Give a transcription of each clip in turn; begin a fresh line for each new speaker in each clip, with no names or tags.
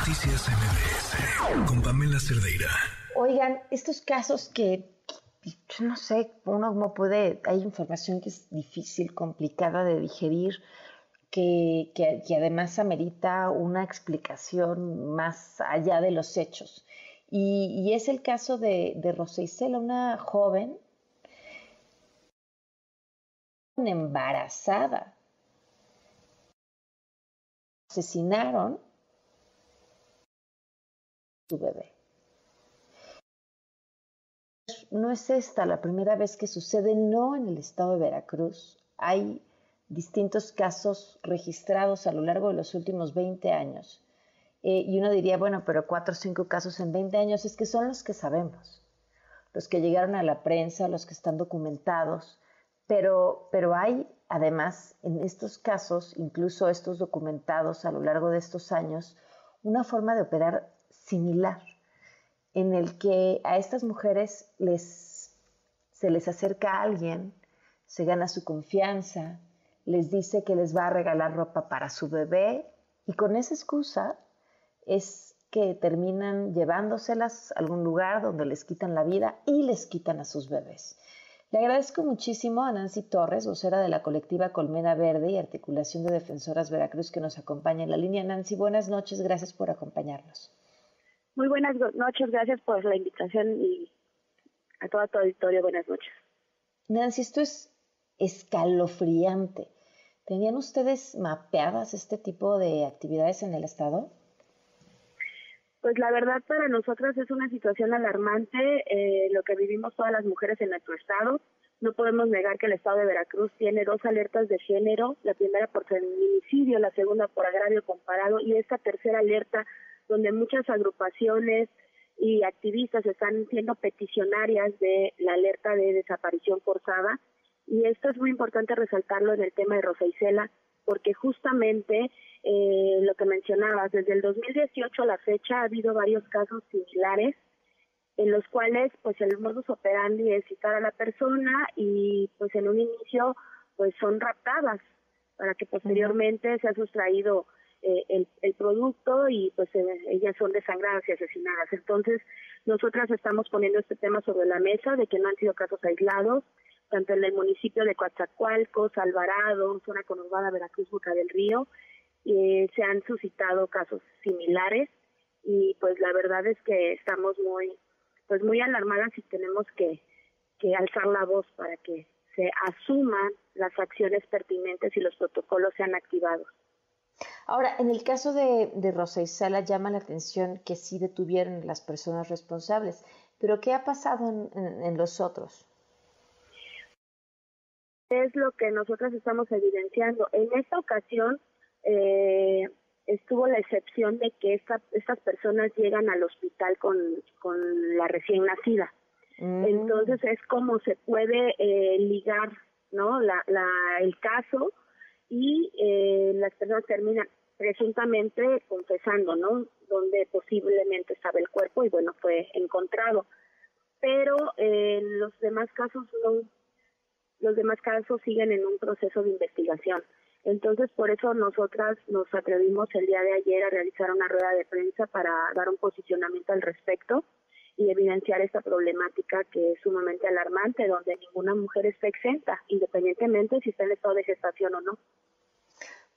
Noticias MBS con Pamela Cerdeira.
Oigan, estos casos que no sé, uno como puede, hay información que es difícil, complicada de digerir, que, que, además amerita una explicación más allá de los hechos. Y, es el caso de, de una joven embarazada. Asesinaron su bebé. No es esta la primera vez que sucede, no en el estado de Veracruz. Hay distintos casos registrados a lo largo de los últimos 20 años. Eh, y uno diría, bueno, pero cuatro o cinco casos en 20 años es que son los que sabemos, los que llegaron a la prensa, los que están documentados, pero, pero hay además en estos casos, incluso estos documentados a lo largo de estos años, una forma de operar similar, en el que a estas mujeres les, se les acerca alguien, se gana su confianza, les dice que les va a regalar ropa para su bebé y con esa excusa es que terminan llevándoselas a algún lugar donde les quitan la vida y les quitan a sus bebés. Le agradezco muchísimo a Nancy Torres, vocera de la colectiva Colmena Verde y Articulación de Defensoras Veracruz, que nos acompaña en la línea. Nancy, buenas noches, gracias por acompañarnos.
Muy buenas noches, gracias por la invitación y a todo tu auditorio, buenas noches.
Nancy, esto es escalofriante. ¿Tenían ustedes mapeadas este tipo de actividades en el Estado?
Pues la verdad para nosotras es una situación alarmante eh, lo que vivimos todas las mujeres en nuestro estado. No podemos negar que el estado de Veracruz tiene dos alertas de género, la primera por feminicidio, la segunda por agravio comparado y esta tercera alerta donde muchas agrupaciones y activistas están siendo peticionarias de la alerta de desaparición forzada. Y esto es muy importante resaltarlo en el tema de Rosa Isela, porque justamente eh, lo que mencionabas, desde el 2018 a la fecha ha habido varios casos similares en los cuales pues el modus operandi es citar a la persona y pues en un inicio pues son raptadas para que posteriormente se ha sustraído eh, el, el, producto y pues eh, ellas son desangradas y asesinadas. Entonces, nosotras estamos poniendo este tema sobre la mesa de que no han sido casos aislados, tanto en el municipio de Coatzacoalcos, Alvarado, zona conurbada Veracruz, Boca del Río, eh, se han suscitado casos similares y pues la verdad es que estamos muy pues muy alarmadas y tenemos que, que alzar la voz para que se asuman las acciones pertinentes y los protocolos sean activados.
Ahora, en el caso de, de Rosa Isela llama la atención que sí detuvieron las personas responsables, pero ¿qué ha pasado en, en, los otros?
Es lo que nosotros estamos evidenciando. En esta ocasión eh, estuvo la excepción de que esta, estas personas llegan al hospital con, con la recién nacida. Mm. Entonces es como se puede eh, ligar no la, la, el caso y eh, las personas terminan presuntamente confesando, ¿no? Donde posiblemente estaba el cuerpo y bueno, fue encontrado. Pero eh, los demás casos no, los demás casos siguen en un proceso de investigación. Entonces, por eso nosotras nos atrevimos el día de ayer a realizar una rueda de prensa para dar un posicionamiento al respecto y evidenciar esta problemática que es sumamente alarmante, donde ninguna mujer está exenta, independientemente si está en estado de gestación o no.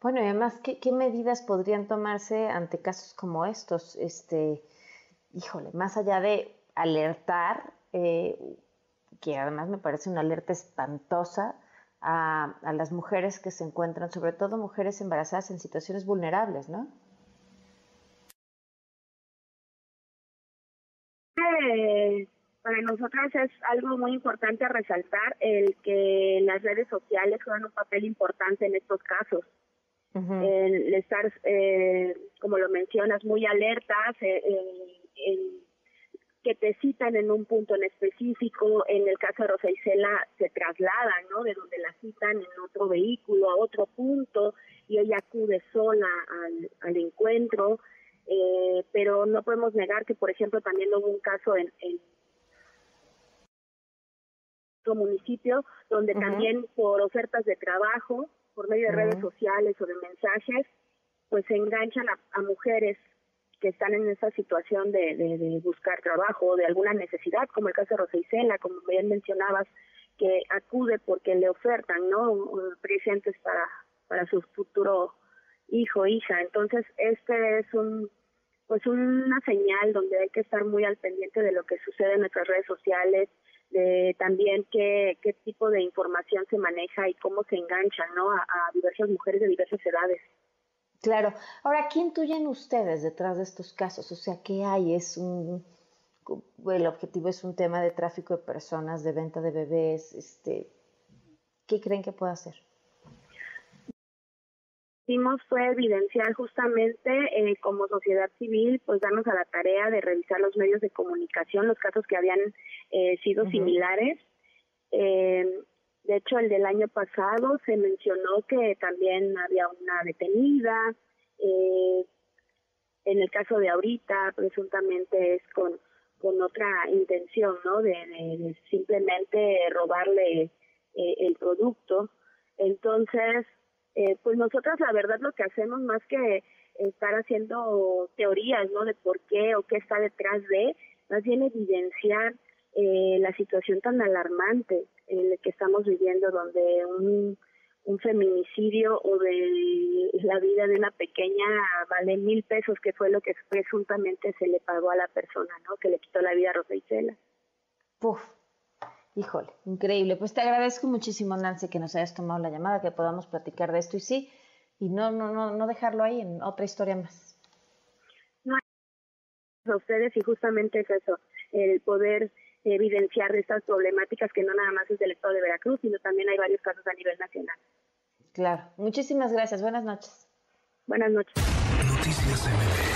Bueno, y además, ¿qué, ¿qué, medidas podrían tomarse ante casos como estos? Este, híjole, más allá de alertar, eh, que además me parece una alerta espantosa, a, a, las mujeres que se encuentran, sobre todo mujeres embarazadas en situaciones vulnerables, ¿no?
Eh, para nosotras es algo muy importante resaltar el que las redes sociales juegan un papel importante en estos casos. El estar, eh, como lo mencionas, muy alertas, eh, en que te citan en un punto en específico, en el caso de Rosa Isela se trasladan, ¿no? De donde la citan en otro vehículo a otro punto y ella acude sola al, al encuentro, eh, pero no podemos negar que, por ejemplo, también hubo un caso en, en otro municipio donde también por ofertas de trabajo, por medio de redes sociales o de mensajes, pues se enganchan a, a mujeres que están en esa situación de, de, buscar trabajo o de alguna necesidad, como el caso de Rosa Isela, como bien mencionabas, que acude porque le ofertan, ¿no? Presentes para, para su futuro hijo, hija. Entonces, este es un pues una señal donde hay que estar muy al pendiente de lo que sucede en nuestras redes sociales, de también qué, qué tipo de información se maneja y cómo se enganchan ¿no? a, diversas mujeres de diversas edades.
Claro. Ahora, ¿qué intuyen ustedes detrás de estos casos? O sea, ¿qué hay? ¿Es un, el objetivo es un tema de tráfico de personas, de venta de bebés? Este, ¿Qué creen que puede hacer?
Hicimos fue evidenciar justamente eh, como sociedad civil, pues darnos a la tarea de revisar los medios de comunicación, los casos que habían eh, sido similares. Eh, de hecho, el del año pasado se mencionó que también había una detenida. en el caso de ahorita, presuntamente es con, con otra intención, ¿no? De, de simplemente robarle el producto. Entonces, eh, pues nosotras la verdad lo que hacemos más que estar haciendo teorías, ¿no? De por qué o qué está detrás de, más bien evidenciar eh, la situación tan alarmante en la que estamos viviendo, donde un, un feminicidio o de la vida de una pequeña vale mil pesos, que fue lo que presuntamente se le pagó a la persona, ¿no? Que le quitó la vida a Rosa Isela.
Puf, Híjole, increíble. Pues te agradezco muchísimo, Nancy, que nos hayas tomado la llamada, que podamos platicar de esto y sí, y no, no, no, no dejarlo ahí en otra historia más.
No a ustedes y justamente es eso, el poder evidenciar estas problemáticas que no nada más es del estado de Veracruz, sino también hay varios casos a nivel nacional.
Claro. Muchísimas gracias. Buenas noches.
Buenas noches. Noticias